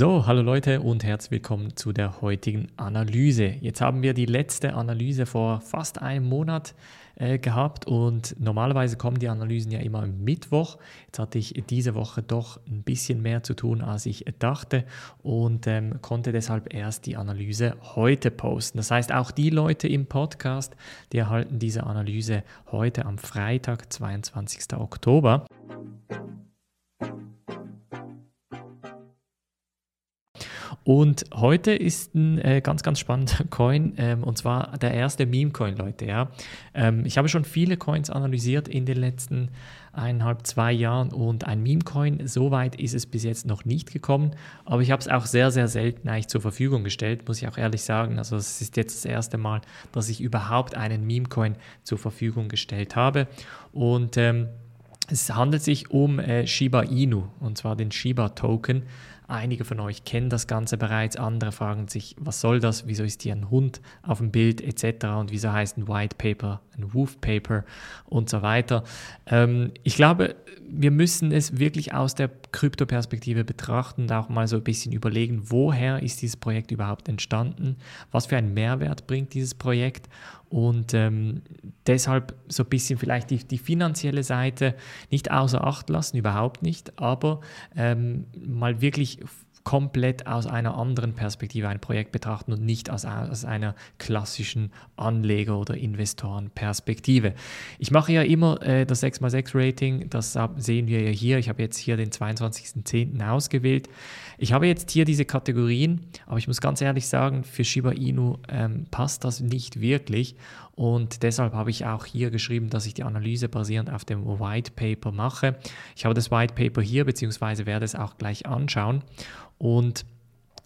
So, hallo Leute und herzlich willkommen zu der heutigen Analyse. Jetzt haben wir die letzte Analyse vor fast einem Monat äh, gehabt und normalerweise kommen die Analysen ja immer am Mittwoch. Jetzt hatte ich diese Woche doch ein bisschen mehr zu tun, als ich dachte und ähm, konnte deshalb erst die Analyse heute posten. Das heißt, auch die Leute im Podcast, die erhalten diese Analyse heute am Freitag, 22. Oktober. Und heute ist ein äh, ganz, ganz spannender Coin ähm, und zwar der erste Meme-Coin, Leute. Ja. Ähm, ich habe schon viele Coins analysiert in den letzten eineinhalb, zwei Jahren und ein Meme-Coin, so weit ist es bis jetzt noch nicht gekommen, aber ich habe es auch sehr, sehr selten eigentlich zur Verfügung gestellt, muss ich auch ehrlich sagen. Also es ist jetzt das erste Mal, dass ich überhaupt einen Meme-Coin zur Verfügung gestellt habe und ähm, es handelt sich um äh, Shiba Inu und zwar den Shiba Token. Einige von euch kennen das Ganze bereits, andere fragen sich, was soll das, wieso ist hier ein Hund auf dem Bild etc. und wieso heißt ein White Paper ein Woof Paper und so weiter. Ähm, ich glaube, wir müssen es wirklich aus der Krypto-Perspektive betrachten und auch mal so ein bisschen überlegen, woher ist dieses Projekt überhaupt entstanden, was für einen Mehrwert bringt dieses Projekt und ähm, deshalb so ein bisschen vielleicht die, die, finanzielle Seite nicht außer Acht lassen, überhaupt nicht, aber ähm, mal wirklich komplett aus einer anderen Perspektive ein Projekt betrachten und nicht aus, aus einer klassischen Anleger- oder Investorenperspektive. Ich mache ja immer äh, das 6x6 Rating, das sehen wir ja hier. Ich habe jetzt hier den 22.10. ausgewählt. Ich habe jetzt hier diese Kategorien, aber ich muss ganz ehrlich sagen, für Shiba Inu ähm, passt das nicht wirklich und deshalb habe ich auch hier geschrieben, dass ich die Analyse basierend auf dem White Paper mache. Ich habe das White Paper hier, beziehungsweise werde es auch gleich anschauen. Und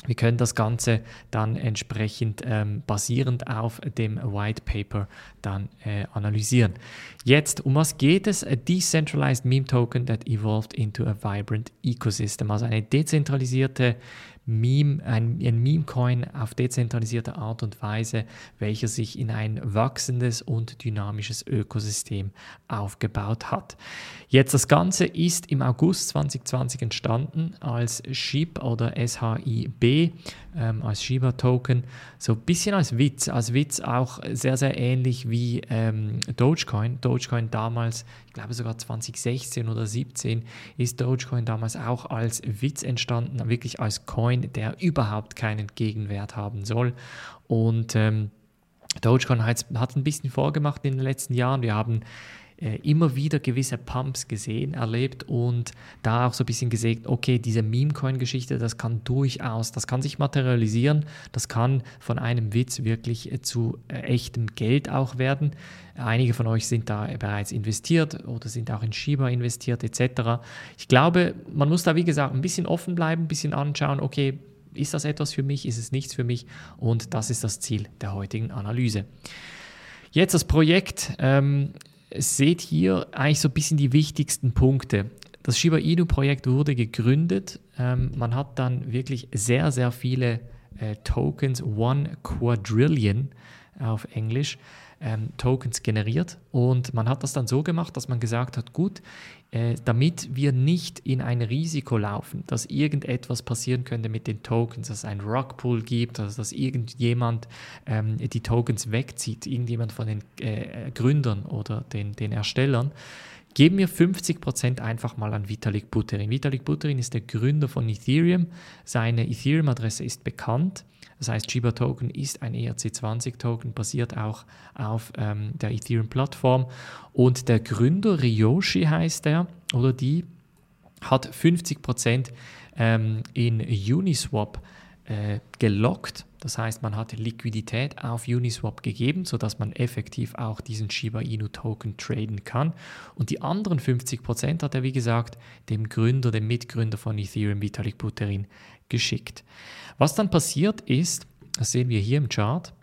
wir können das Ganze dann entsprechend ähm, basierend auf dem White Paper dann äh, analysieren. Jetzt, um was geht es? A decentralized meme token that evolved into a vibrant ecosystem, also eine dezentralisierte Meme, ein, ein Meme-Coin auf dezentralisierte Art und Weise, welcher sich in ein wachsendes und dynamisches Ökosystem aufgebaut hat. Jetzt das Ganze ist im August 2020 entstanden als SHIB oder SHIB, ähm, als Shiba-Token, so ein bisschen als Witz, als Witz auch sehr, sehr ähnlich wie ähm, Dogecoin. Dogecoin damals, ich glaube sogar 2016 oder 2017, ist Dogecoin damals auch als Witz entstanden, wirklich als Coin, der überhaupt keinen Gegenwert haben soll. Und ähm, Dogecoin hat, hat ein bisschen vorgemacht in den letzten Jahren. Wir haben immer wieder gewisse Pumps gesehen, erlebt und da auch so ein bisschen gesehen, okay, diese Meme-Coin-Geschichte, das kann durchaus, das kann sich materialisieren, das kann von einem Witz wirklich äh, zu äh, echtem Geld auch werden. Einige von euch sind da bereits investiert oder sind auch in Shiba investiert etc. Ich glaube, man muss da wie gesagt ein bisschen offen bleiben, ein bisschen anschauen, okay, ist das etwas für mich, ist es nichts für mich und das ist das Ziel der heutigen Analyse. Jetzt das Projekt. Ähm, seht hier eigentlich so ein bisschen die wichtigsten Punkte. Das Shiba Inu-Projekt wurde gegründet. Ähm, man hat dann wirklich sehr, sehr viele äh, Tokens, One Quadrillion auf Englisch, ähm, Tokens generiert. Und man hat das dann so gemacht, dass man gesagt hat, gut, äh, damit wir nicht in ein Risiko laufen, dass irgendetwas passieren könnte mit den Tokens, dass es einen Rugpull gibt, also dass irgendjemand ähm, die Tokens wegzieht, irgendjemand von den äh, Gründern oder den, den Erstellern, geben wir 50% einfach mal an Vitalik Buterin. Vitalik Buterin ist der Gründer von Ethereum. Seine Ethereum-Adresse ist bekannt. Das heißt, Shiba Token ist ein ERC20 Token, basiert auch auf ähm, der Ethereum-Plattform. Und der Gründer, Ryoshi heißt er, oder die, hat 50% ähm, in Uniswap äh, gelockt. Das heißt, man hat Liquidität auf Uniswap gegeben, sodass man effektiv auch diesen Shiba Inu Token traden kann. Und die anderen 50% hat er, wie gesagt, dem Gründer, dem Mitgründer von Ethereum, Vitalik Buterin, geschickt. Was dann passiert ist, das sehen wir hier im Chart,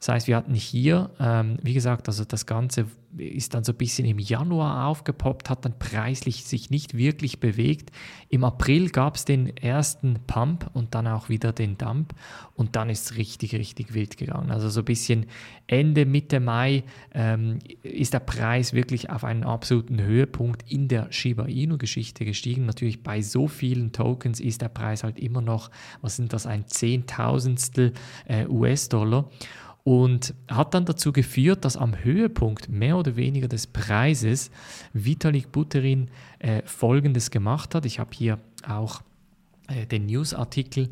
Das heißt, wir hatten hier, ähm, wie gesagt, also das Ganze ist dann so ein bisschen im Januar aufgepoppt, hat dann preislich sich nicht wirklich bewegt. Im April gab es den ersten Pump und dann auch wieder den Dump und dann ist es richtig, richtig wild gegangen. Also so ein bisschen Ende, Mitte Mai ähm, ist der Preis wirklich auf einen absoluten Höhepunkt in der Shiba Inu-Geschichte gestiegen. Natürlich bei so vielen Tokens ist der Preis halt immer noch, was sind das, ein Zehntausendstel äh, US-Dollar und hat dann dazu geführt, dass am Höhepunkt mehr oder weniger des Preises Vitalik Buterin äh, Folgendes gemacht hat. Ich habe hier auch äh, den Newsartikel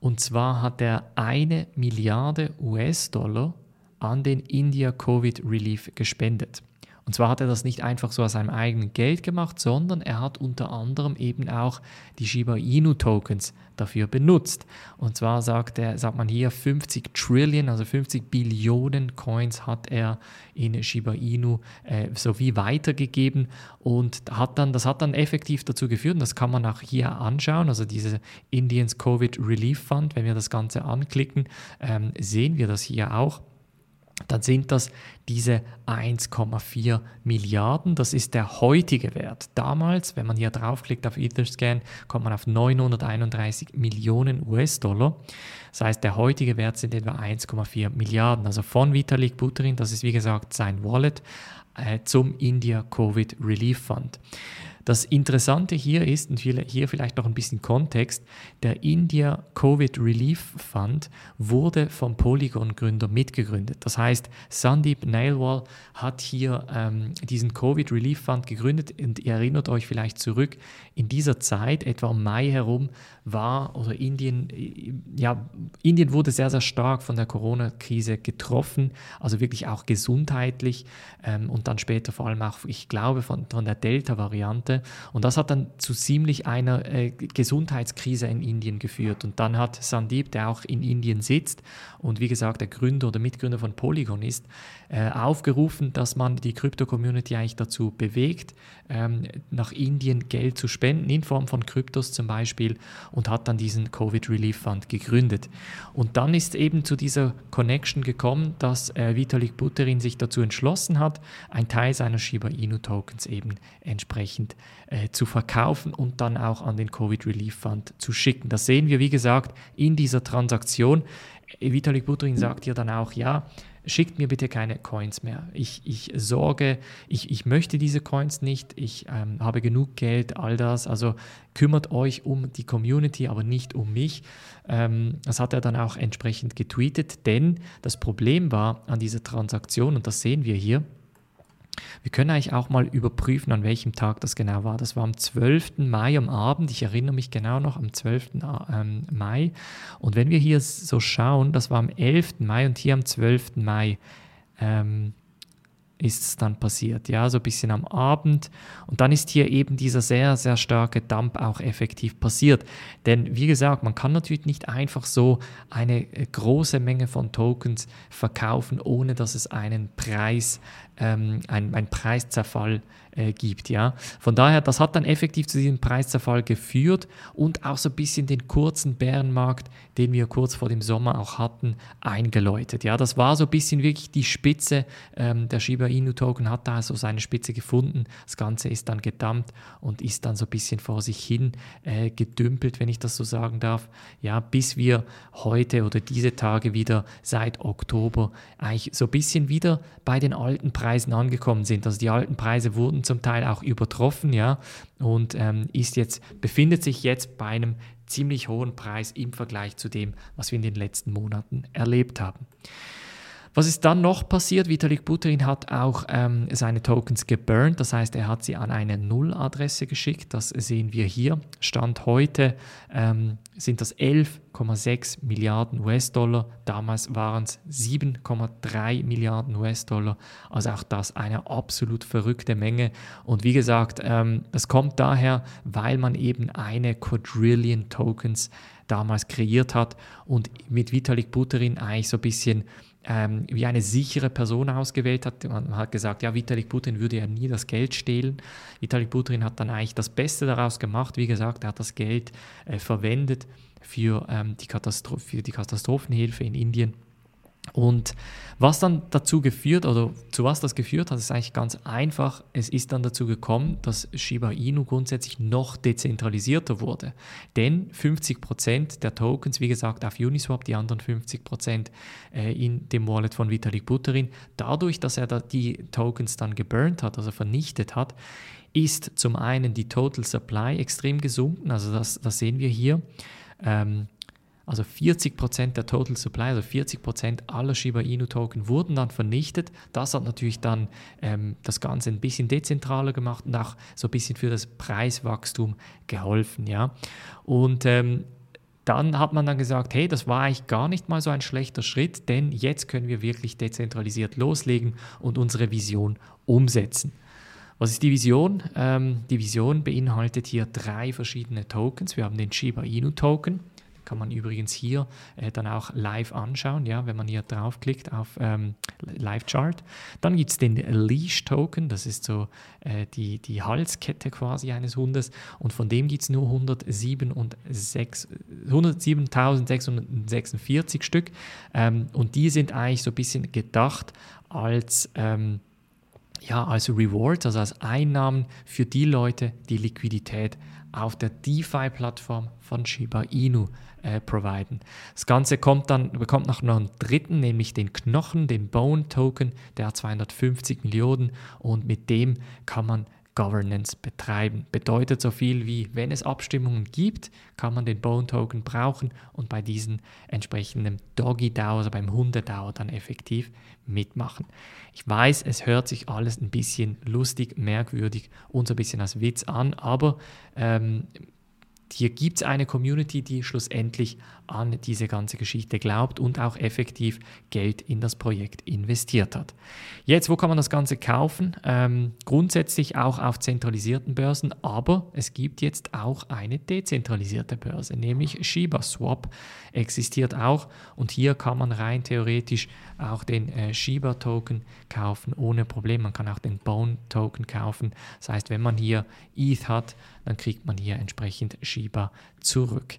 und zwar hat er eine Milliarde US-Dollar an den India Covid Relief gespendet. Und zwar hat er das nicht einfach so aus seinem eigenen Geld gemacht, sondern er hat unter anderem eben auch die Shiba Inu Tokens dafür benutzt. Und zwar sagt, er, sagt man hier 50 Trillion, also 50 Billionen Coins hat er in Shiba Inu äh, sowie weitergegeben und hat dann, das hat dann effektiv dazu geführt, und das kann man auch hier anschauen, also diese Indians Covid Relief Fund, wenn wir das Ganze anklicken, ähm, sehen wir das hier auch dann sind das diese 1,4 Milliarden. Das ist der heutige Wert. Damals, wenn man hier draufklickt auf Etherscan, kommt man auf 931 Millionen US-Dollar. Das heißt, der heutige Wert sind etwa 1,4 Milliarden. Also von Vitalik Buterin, das ist wie gesagt sein Wallet, äh, zum India Covid Relief Fund. Das Interessante hier ist, und hier vielleicht noch ein bisschen Kontext, der India Covid Relief Fund wurde vom Polygon-Gründer mitgegründet. Das heißt, Sandeep Nailwal hat hier ähm, diesen Covid Relief Fund gegründet und ihr erinnert euch vielleicht zurück, in dieser Zeit, etwa im Mai herum, war oder Indien, ja, Indien wurde sehr, sehr stark von der Corona-Krise getroffen, also wirklich auch gesundheitlich ähm, und dann später vor allem auch, ich glaube, von, von der Delta-Variante. Und das hat dann zu ziemlich einer äh, Gesundheitskrise in Indien geführt. Und dann hat Sandeep, der auch in Indien sitzt und wie gesagt der Gründer oder Mitgründer von Polygon ist, äh, aufgerufen, dass man die Krypto-Community eigentlich dazu bewegt, ähm, nach Indien Geld zu spenden, in Form von Kryptos zum Beispiel, hat dann diesen Covid Relief Fund gegründet. Und dann ist eben zu dieser Connection gekommen, dass äh, Vitalik Buterin sich dazu entschlossen hat, einen Teil seiner Shiba Inu Tokens eben entsprechend äh, zu verkaufen und dann auch an den Covid Relief Fund zu schicken. Das sehen wir, wie gesagt, in dieser Transaktion. Vitalik Buterin sagt ja dann auch, ja, schickt mir bitte keine Coins mehr. Ich, ich sorge, ich, ich möchte diese Coins nicht, ich ähm, habe genug Geld, all das. Also kümmert euch um die Community, aber nicht um mich. Ähm, das hat er dann auch entsprechend getweetet, denn das Problem war an dieser Transaktion, und das sehen wir hier, wir können eigentlich auch mal überprüfen, an welchem Tag das genau war. Das war am 12. Mai am Abend. Ich erinnere mich genau noch am 12. Ähm, Mai. Und wenn wir hier so schauen, das war am 11. Mai und hier am 12. Mai. Ähm, ist es dann passiert, ja, so ein bisschen am Abend. Und dann ist hier eben dieser sehr, sehr starke Dump auch effektiv passiert. Denn wie gesagt, man kann natürlich nicht einfach so eine äh, große Menge von Tokens verkaufen, ohne dass es einen Preis, ähm, ein, ein Preiszerfall äh, gibt. Ja? Von daher, das hat dann effektiv zu diesem Preiszerfall geführt und auch so ein bisschen den kurzen Bärenmarkt, den wir kurz vor dem Sommer auch hatten, eingeläutet. Ja? Das war so ein bisschen wirklich die Spitze. Ähm, der Shiba Inu Token hat da so seine Spitze gefunden. Das Ganze ist dann gedammt und ist dann so ein bisschen vor sich hin äh, gedümpelt, wenn ich das so sagen darf. Ja, bis wir heute oder diese Tage wieder seit Oktober eigentlich so ein bisschen wieder bei den alten Preisen angekommen sind. Also die alten Preise wurden zum Teil auch übertroffen, ja, und ähm, ist jetzt, befindet sich jetzt bei einem ziemlich hohen Preis im Vergleich zu dem, was wir in den letzten Monaten erlebt haben. Was ist dann noch passiert? Vitalik Buterin hat auch ähm, seine Tokens geburnt, das heißt, er hat sie an eine Nulladresse geschickt. Das sehen wir hier. Stand heute ähm, sind das 11,6 Milliarden US-Dollar. Damals waren es 7,3 Milliarden US-Dollar. Also auch das eine absolut verrückte Menge. Und wie gesagt, ähm, das kommt daher, weil man eben eine Quadrillion Tokens damals kreiert hat und mit Vitalik Buterin eigentlich so ein bisschen ähm, wie eine sichere Person ausgewählt hat. Man hat gesagt, ja, Vitalik Buterin würde ja nie das Geld stehlen. Vitalik Buterin hat dann eigentlich das Beste daraus gemacht. Wie gesagt, er hat das Geld äh, verwendet für, ähm, die für die Katastrophenhilfe in Indien Und was dann dazu geführt oder zu was das geführt hat, ist eigentlich ganz einfach. Es ist dann dazu gekommen, dass Shiba Inu grundsätzlich noch dezentralisierter wurde. Denn 50% der Tokens, wie gesagt, auf Uniswap, die anderen 50% äh, in dem Wallet von Vitalik Buterin, dadurch, dass er die Tokens dann geburnt hat, also vernichtet hat, ist zum einen die Total Supply extrem gesunken. Also das, das sehen wir hier. Ähm, also 40% der Total Supply, also 40% aller Shiba Inu Token wurden dann vernichtet. Das hat natürlich dann ähm, das Ganze ein bisschen dezentraler gemacht und auch so ein bisschen für das Preiswachstum geholfen. Ja? Und ähm, dann hat man dann gesagt, hey, das war eigentlich gar nicht mal so ein schlechter Schritt, denn jetzt können wir wirklich dezentralisiert loslegen und unsere Vision umsetzen. Was ist die Vision? Ähm, die Vision beinhaltet hier drei verschiedene Tokens. Wir haben den Shiba Inu Token, kann man übrigens hier äh, dann auch live anschauen, ja, wenn man hier draufklickt auf ähm, Live Chart. Dann gibt es den Leash Token, das ist so äh, die, die Halskette quasi eines Hundes und von dem gibt es nur 107.646 Stück ähm, und die sind eigentlich so ein bisschen gedacht als ähm, ja, als Reward, also als Einnahmen für die Leute, die Liquidität auf der DeFi-Plattform von Shiba Inu äh, providen. Das Ganze kommt dann, bekommt noch einen dritten, nämlich den Knochen, den Bone Token, der hat 250 Millionen und mit dem kann man Governance betreiben. Bedeutet so viel wie, wenn es Abstimmungen gibt, kann man den Bone Token brauchen und bei diesen entsprechenden Doggy DAO, also beim Hunde-DAO dann effektiv mitmachen. Ich weiß, es hört sich alles ein bisschen lustig, merkwürdig und so ein bisschen als Witz an, aber ähm, hier gibt es eine Community, die schlussendlich an diese ganze Geschichte glaubt und auch effektiv Geld in das Projekt investiert hat. Jetzt, wo kann man das Ganze kaufen? Ähm, grundsätzlich auch auf zentralisierten Börsen, aber es gibt jetzt auch eine dezentralisierte Börse, nämlich Shiba Swap existiert auch und hier kann man rein theoretisch auch den äh, Shiba Token kaufen ohne Problem. Man kann auch den Bone Token kaufen. Das heißt, wenn man hier ETH hat, dann kriegt man hier entsprechend Shiba zurück.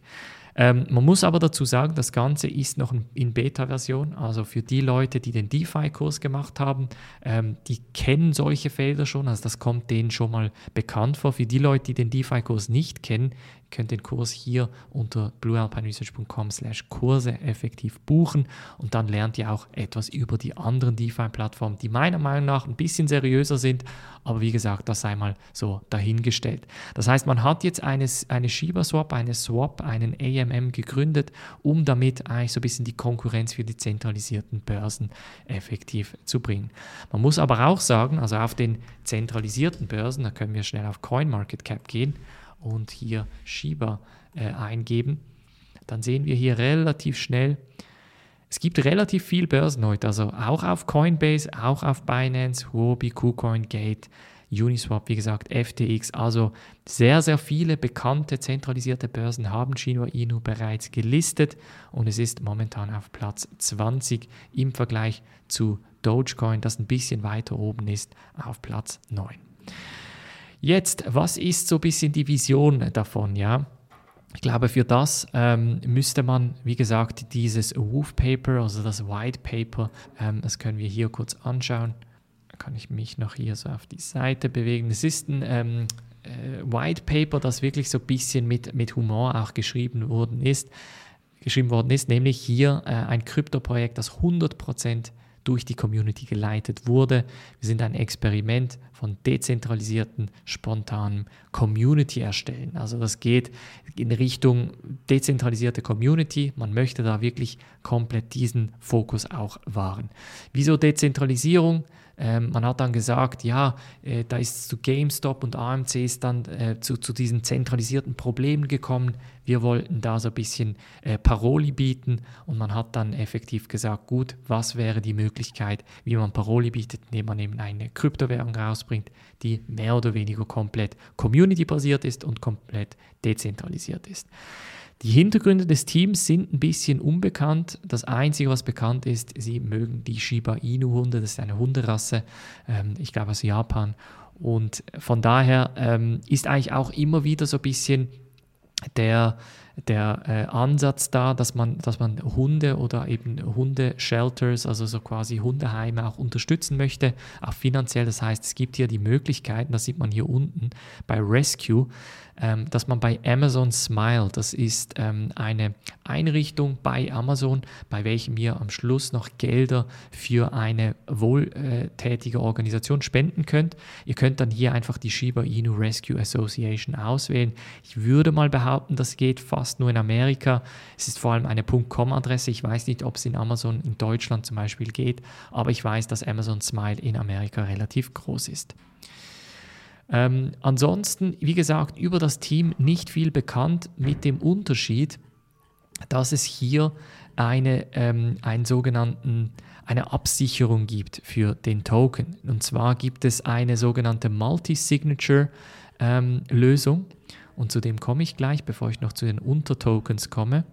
Ähm, man muss aber dazu sagen, das Ganze ist noch in Beta-Version. Also für die Leute, die den DeFi-Kurs gemacht haben, ähm, die kennen solche Felder schon. Also das kommt denen schon mal bekannt vor. Für die Leute, die den DeFi-Kurs nicht kennen, könnt den Kurs hier unter bluealpineresearch.com slash Kurse effektiv buchen und dann lernt ihr auch etwas über die anderen DeFi-Plattformen, die meiner Meinung nach ein bisschen seriöser sind, aber wie gesagt, das sei mal so dahingestellt. Das heißt, man hat jetzt eine, eine Shiba-Swap, eine Swap, einen AMM gegründet, um damit eigentlich so ein bisschen die Konkurrenz für die zentralisierten Börsen effektiv zu bringen. Man muss aber auch sagen, also auf den zentralisierten Börsen, da können wir schnell auf CoinMarketCap gehen, und hier Shiba äh, eingeben, dann sehen wir hier relativ schnell, es gibt relativ viel Börsen heute, also auch auf Coinbase, auch auf Binance, Huobi, KuCoin, Gate, Uniswap, wie gesagt, FTX, also sehr, sehr viele bekannte zentralisierte Börsen haben Shiba Inu bereits gelistet und es ist momentan auf Platz 20 im Vergleich zu Dogecoin, das ein bisschen weiter oben ist, auf Platz 9. Jetzt, was ist so ein bisschen die Vision davon, ja? Ich glaube, für das ähm, müsste man, wie gesagt, dieses Woof Paper, also das White Paper, ähm, das können wir hier kurz anschauen. Kann ich mich noch hier so auf die Seite bewegen. Es ist ein ähm, äh, White Paper, das wirklich so ein bisschen mit, mit Humor auch geschrieben worden ist. Geschrieben worden ist, nämlich hier äh, ein Krypto-Projekt, das 100% durch die Community geleitet wurde. Wir sind ein Experiment von dezentralisierten, spontanem Community erstellen. Also das geht in Richtung dezentralisierte Community. Man möchte da wirklich komplett diesen Fokus auch wahren. Wieso Dezentralisierung? Ähm, man hat dann gesagt, ja, äh, da ist zu GameStop und AMC ist dann äh, zu, zu diesen zentralisierten Problemen gekommen. Wir wollten da so ein bisschen äh, Paroli bieten und man hat dann effektiv gesagt, gut, was wäre die Möglichkeit, wie man Paroli bietet, indem man eben eine Kryptowährung rausbringt, die mehr oder weniger komplett community-basiert ist und komplett dezentralisiert ist. Die Hintergründe des Teams sind ein bisschen unbekannt. Das Einzige, was bekannt ist, sie mögen die Shiba Inu-Hunde. Das ist eine Hunderasse, ähm, ich glaube aus Japan. Und von daher ähm, ist eigentlich auch immer wieder so ein bisschen der, der äh, Ansatz da, dass man, dass man Hunde oder eben Hundeshelters, also so quasi Hundeheime auch unterstützen möchte, auch finanziell. Das heißt, es gibt hier die Möglichkeiten, das sieht man hier unten bei Rescue, ähm, dass man bei Amazon Smile, das ist ähm, eine Einrichtung bei Amazon, bei welchem ihr am Schluss noch Gelder für eine wohltätige Organisation spenden könnt. Ihr könnt dann hier einfach die Shiba Inu Rescue Association auswählen. Ich würde mal behaupten, das geht fast nur in Amerika. Es ist vor allem eine .com-Adresse. Ich weiß nicht, ob es in Amazon in Deutschland zum Beispiel geht, aber ich weiß, dass Amazon Smile in Amerika relativ groß ist. Ähm, ansonsten, wie gesagt, über das Team nicht viel bekannt mit dem Unterschied, dass es hier eine, ähm, einen sogenannten, eine Absicherung gibt für den Token. Und zwar gibt es eine sogenannte Multi-Signature-Lösung. Ähm, und zu dem komme ich gleich, bevor ich noch zu den Untertokens komme.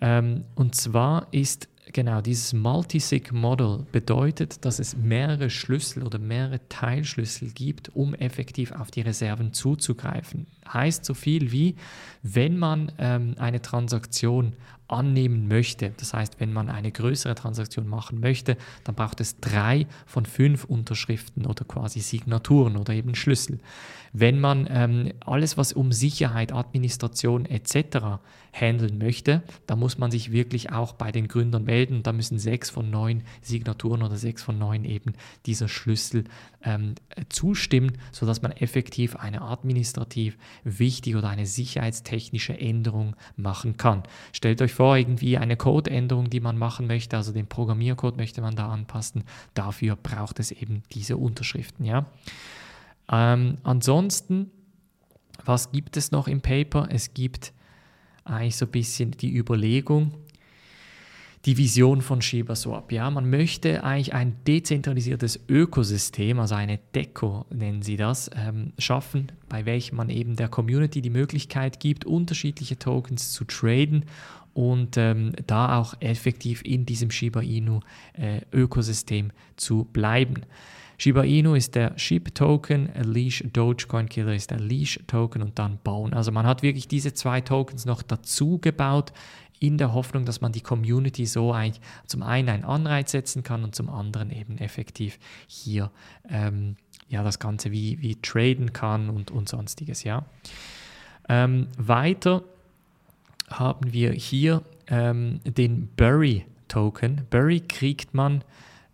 Ähm, und zwar ist Genau, dieses Multisig-Model bedeutet, dass es mehrere Schlüssel oder mehrere Teilschlüssel gibt, um effektiv auf die Reserven zuzugreifen. Heißt so viel wie, wenn man ähm, eine Transaktion annehmen möchte, das heißt, wenn man eine größere Transaktion machen möchte, dann braucht es drei von fünf Unterschriften oder quasi Signaturen oder eben Schlüssel. Wenn man ähm, alles, was um Sicherheit, Administration etc. handeln möchte, dann muss man sich wirklich auch bei den Gründern melden. Da müssen sechs von neun Signaturen oder sechs von neun eben dieser Schlüssel ähm, zustimmen, sodass man effektiv eine administrativ wichtige oder eine sicherheitstechnische Änderung machen kann. Stellt euch vor, irgendwie eine Codeänderung, die man machen möchte, also den Programmiercode möchte man da anpassen. Dafür braucht es eben diese Unterschriften. Ja? Ähm, ansonsten, was gibt es noch im Paper? Es gibt eigentlich so ein bisschen die Überlegung, die Vision von ShibaSwap. Ja, man möchte eigentlich ein dezentralisiertes Ökosystem, also eine Deco nennen sie das, ähm, schaffen, bei welchem man eben der Community die Möglichkeit gibt, unterschiedliche Tokens zu traden und ähm, da auch effektiv in diesem Shiba Inu äh, Ökosystem zu bleiben. Shiba Inu ist der SHIB Token, Leash Dogecoin Killer ist der Leash Token und dann Bone. Also man hat wirklich diese zwei Tokens noch dazu gebaut in der Hoffnung, dass man die Community so eigentlich zum einen einen Anreiz setzen kann und zum anderen eben effektiv hier ähm, ja, das Ganze wie, wie traden kann und, und sonstiges. Ja. Ähm, weiter haben wir hier ähm, den Bury Token. Bury kriegt man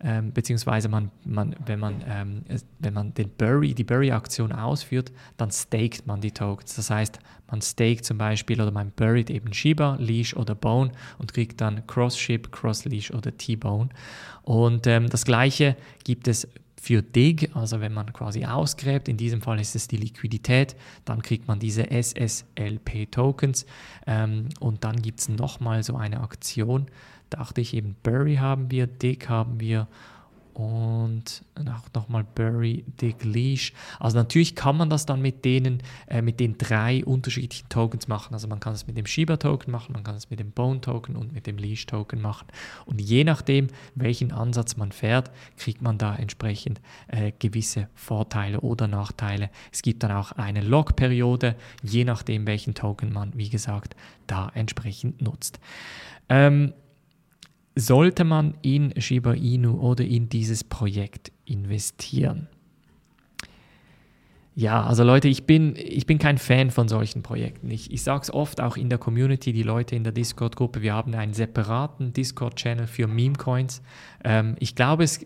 ähm, beziehungsweise man, man, wenn, man, ähm, wenn man den Bury, die Bury-Aktion ausführt, dann staked man die Tokens. Das heißt, man staked zum Beispiel oder man buried eben Shiba, Leash oder Bone und kriegt dann Cross-Ship, Cross-Leash oder T-Bone. Und ähm, das gleiche gibt es für Dig, also wenn man quasi ausgräbt, in diesem Fall ist es die Liquidität, dann kriegt man diese SSLP-Tokens ähm, und dann gibt es nochmal so eine Aktion, dachte ich eben Bury haben wir, Dick haben wir und nochmal Bury, Dick, Leash. Also natürlich kann man das dann mit denen, äh, mit den drei unterschiedlichen Tokens machen. Also man kann es mit dem Shiba-Token machen, man kann es mit dem Bone-Token und mit dem Leash-Token machen. Und je nachdem, welchen Ansatz man fährt, kriegt man da entsprechend äh, gewisse Vorteile oder Nachteile. Es gibt dann auch eine Log-Periode, je nachdem, welchen Token man, wie gesagt, da entsprechend nutzt. Ähm, sollte man in Shiba Inu oder in dieses Projekt investieren? Ja, also Leute, ich bin, ich bin kein Fan von solchen Projekten. Ich, ich sage es oft auch in der Community, die Leute in der Discord-Gruppe, wir haben einen separaten Discord-Channel für Meme-Coins. Ähm, ich glaube, es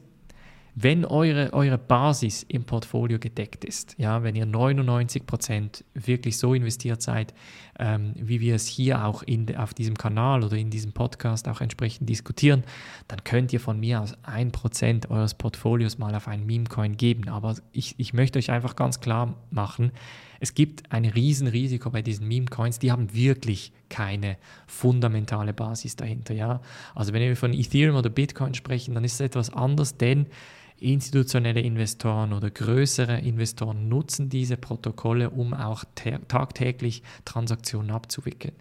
wenn eure, eure Basis im Portfolio gedeckt ist, ja, wenn ihr 99% wirklich so investiert seid, ähm, wie wir es hier auch in, auf diesem Kanal oder in diesem Podcast auch entsprechend diskutieren, dann könnt ihr von mir aus 1% eures Portfolios mal auf einen Meme-Coin geben. Aber ich, ich möchte euch einfach ganz klar machen, es gibt ein Riesenrisiko bei diesen Meme-Coins, die haben wirklich keine fundamentale Basis dahinter. Ja? Also wenn wir von Ethereum oder Bitcoin sprechen, dann ist es etwas anders, denn institutionelle Investoren oder größere Investoren nutzen diese Protokolle, um auch tagtäglich Transaktionen abzuwickeln.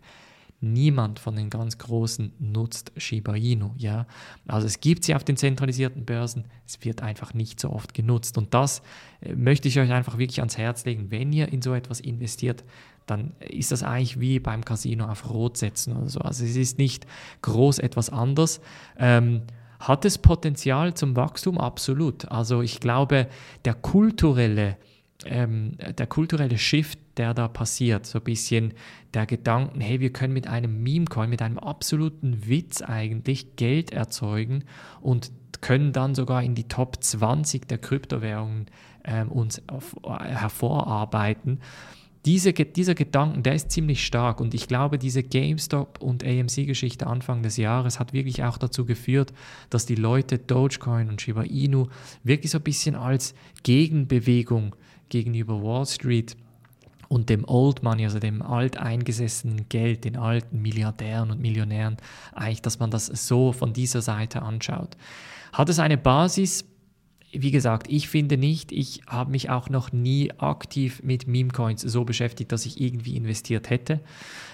Niemand von den ganz Großen nutzt Shiba Inu. Ja? Also es gibt sie auf den zentralisierten Börsen, es wird einfach nicht so oft genutzt. Und das äh, möchte ich euch einfach wirklich ans Herz legen. Wenn ihr in so etwas investiert, dann ist das eigentlich wie beim Casino auf Rot setzen oder so. Also es ist nicht groß etwas anders. Ähm, hat es Potenzial zum Wachstum? Absolut. Also ich glaube, der kulturelle, ähm, der kulturelle Shift, der da passiert, so ein bisschen der Gedanken, hey, wir können mit einem Meme-Coin, mit einem absoluten Witz eigentlich Geld erzeugen und können dann sogar in die Top 20 der Kryptowährungen ähm, uns auf, hervorarbeiten. Diese, dieser Gedanken, der ist ziemlich stark und ich glaube, diese GameStop und AMC-Geschichte Anfang des Jahres hat wirklich auch dazu geführt, dass die Leute Dogecoin und Shiba Inu wirklich so ein bisschen als Gegenbewegung gegenüber Wall Street und dem Old Money, also dem alteingesessenen Geld, den alten Milliardären und Millionären, eigentlich, dass man das so von dieser Seite anschaut. Hat es eine Basis? wie gesagt, ich finde nicht, ich habe mich auch noch nie aktiv mit Meme-Coins so beschäftigt, dass ich irgendwie investiert hätte.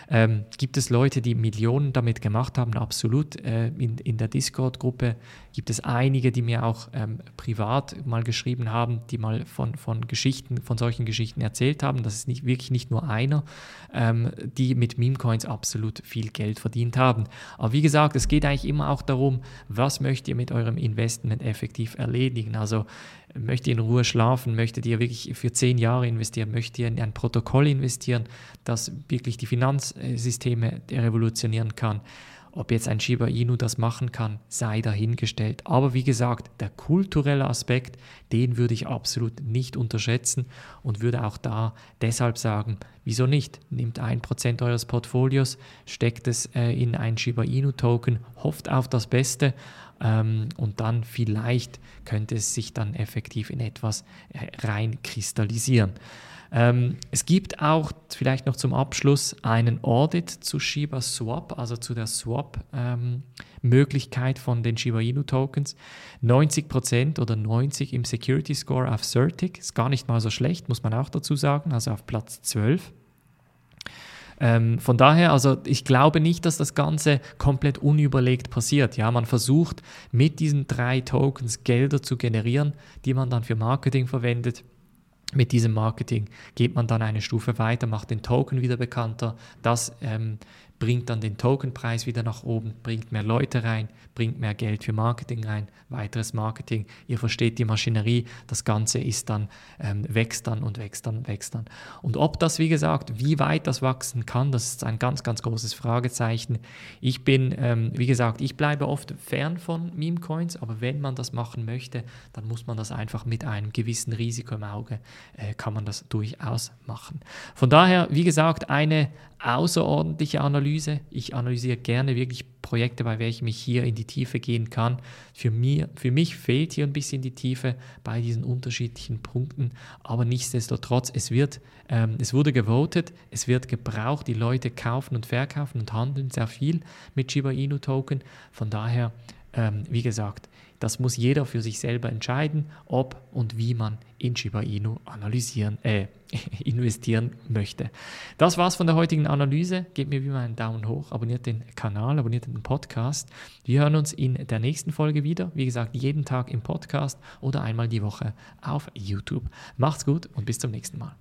Ähm, gibt es Leute, die Millionen damit gemacht haben? Absolut. Äh, in, in der Discord-Gruppe gibt es einige, die mir auch ähm, privat mal geschrieben haben, die mal von, von Geschichten, von solchen Geschichten erzählt haben. Das ist nicht, wirklich nicht nur einer, ähm, die mit Meme-Coins absolut viel Geld verdient haben. Aber wie gesagt, es geht eigentlich immer auch darum, was möchtet ihr mit eurem Investment effektiv erledigen. Also möchtet ihr in Ruhe schlafen, möchtet ihr wirklich für zehn Jahre investieren, möchtet ihr in ein Protokoll investieren, das wirklich die Finanzsysteme revolutionieren kann. Ob jetzt ein Shiba Inu das machen kann, sei dahingestellt. Aber wie gesagt, der kulturelle Aspekt, den würde ich absolut nicht unterschätzen und würde auch da deshalb sagen, wieso nicht? Nehmt ein Prozent eures Portfolios, steckt es äh, in ein Shiba Inu Token, hofft auf das Beste ähm, und dann vielleicht könnte es sich dann effektiv in etwas äh, rein kristallisieren. Ähm, es gibt auch vielleicht noch zum Abschluss einen Audit zu Shiba Swap, also zu der Swap-Möglichkeit ähm, von den Shiba Inu Tokens. 90% oder 90 im Security Score auf Certic ist gar nicht mal so schlecht, muss man auch dazu sagen, also auf Platz 12. Ähm, von daher, also ich glaube nicht, dass das Ganze komplett unüberlegt passiert. Ja, man versucht mit diesen drei Tokens Gelder zu generieren, die man dann für Marketing verwendet. Mit diesem Marketing geht man dann eine Stufe weiter, macht den Token wieder bekannter. Das ähm, bringt dann den Tokenpreis wieder nach oben, bringt mehr Leute rein, bringt mehr Geld für Marketing rein, weiteres Marketing. Ihr versteht die Maschinerie, das Ganze ist dann, ähm, wächst dann und wächst dann, wächst dann. Und ob das, wie gesagt, wie weit das wachsen kann, das ist ein ganz, ganz großes Fragezeichen. Ich bin, ähm, wie gesagt, ich bleibe oft fern von Meme-Coins, aber wenn man das machen möchte, dann muss man das einfach mit einem gewissen Risiko im Auge, äh, kann man das durchaus machen. Von daher, wie gesagt, eine außerordentliche Analyse. Ich analysiere gerne wirklich Projekte, bei welchen ich hier in die Tiefe gehen kann. Für, mir, für mich fehlt hier ein bisschen die Tiefe bei diesen unterschiedlichen Punkten, aber nichtsdestotrotz, es, wird, ähm, es wurde gewotet, es wird gebraucht, die Leute kaufen und verkaufen und handeln sehr viel mit Shiba Inu Token. Von daher, ähm, wie gesagt, das muss jeder für sich selber entscheiden, ob und wie man in Shiba Inu analysieren, äh, investieren möchte. Das war's von der heutigen Analyse. Gebt mir wie immer einen Daumen hoch, abonniert den Kanal, abonniert den Podcast. Wir hören uns in der nächsten Folge wieder. Wie gesagt, jeden Tag im Podcast oder einmal die Woche auf YouTube. Macht's gut und bis zum nächsten Mal.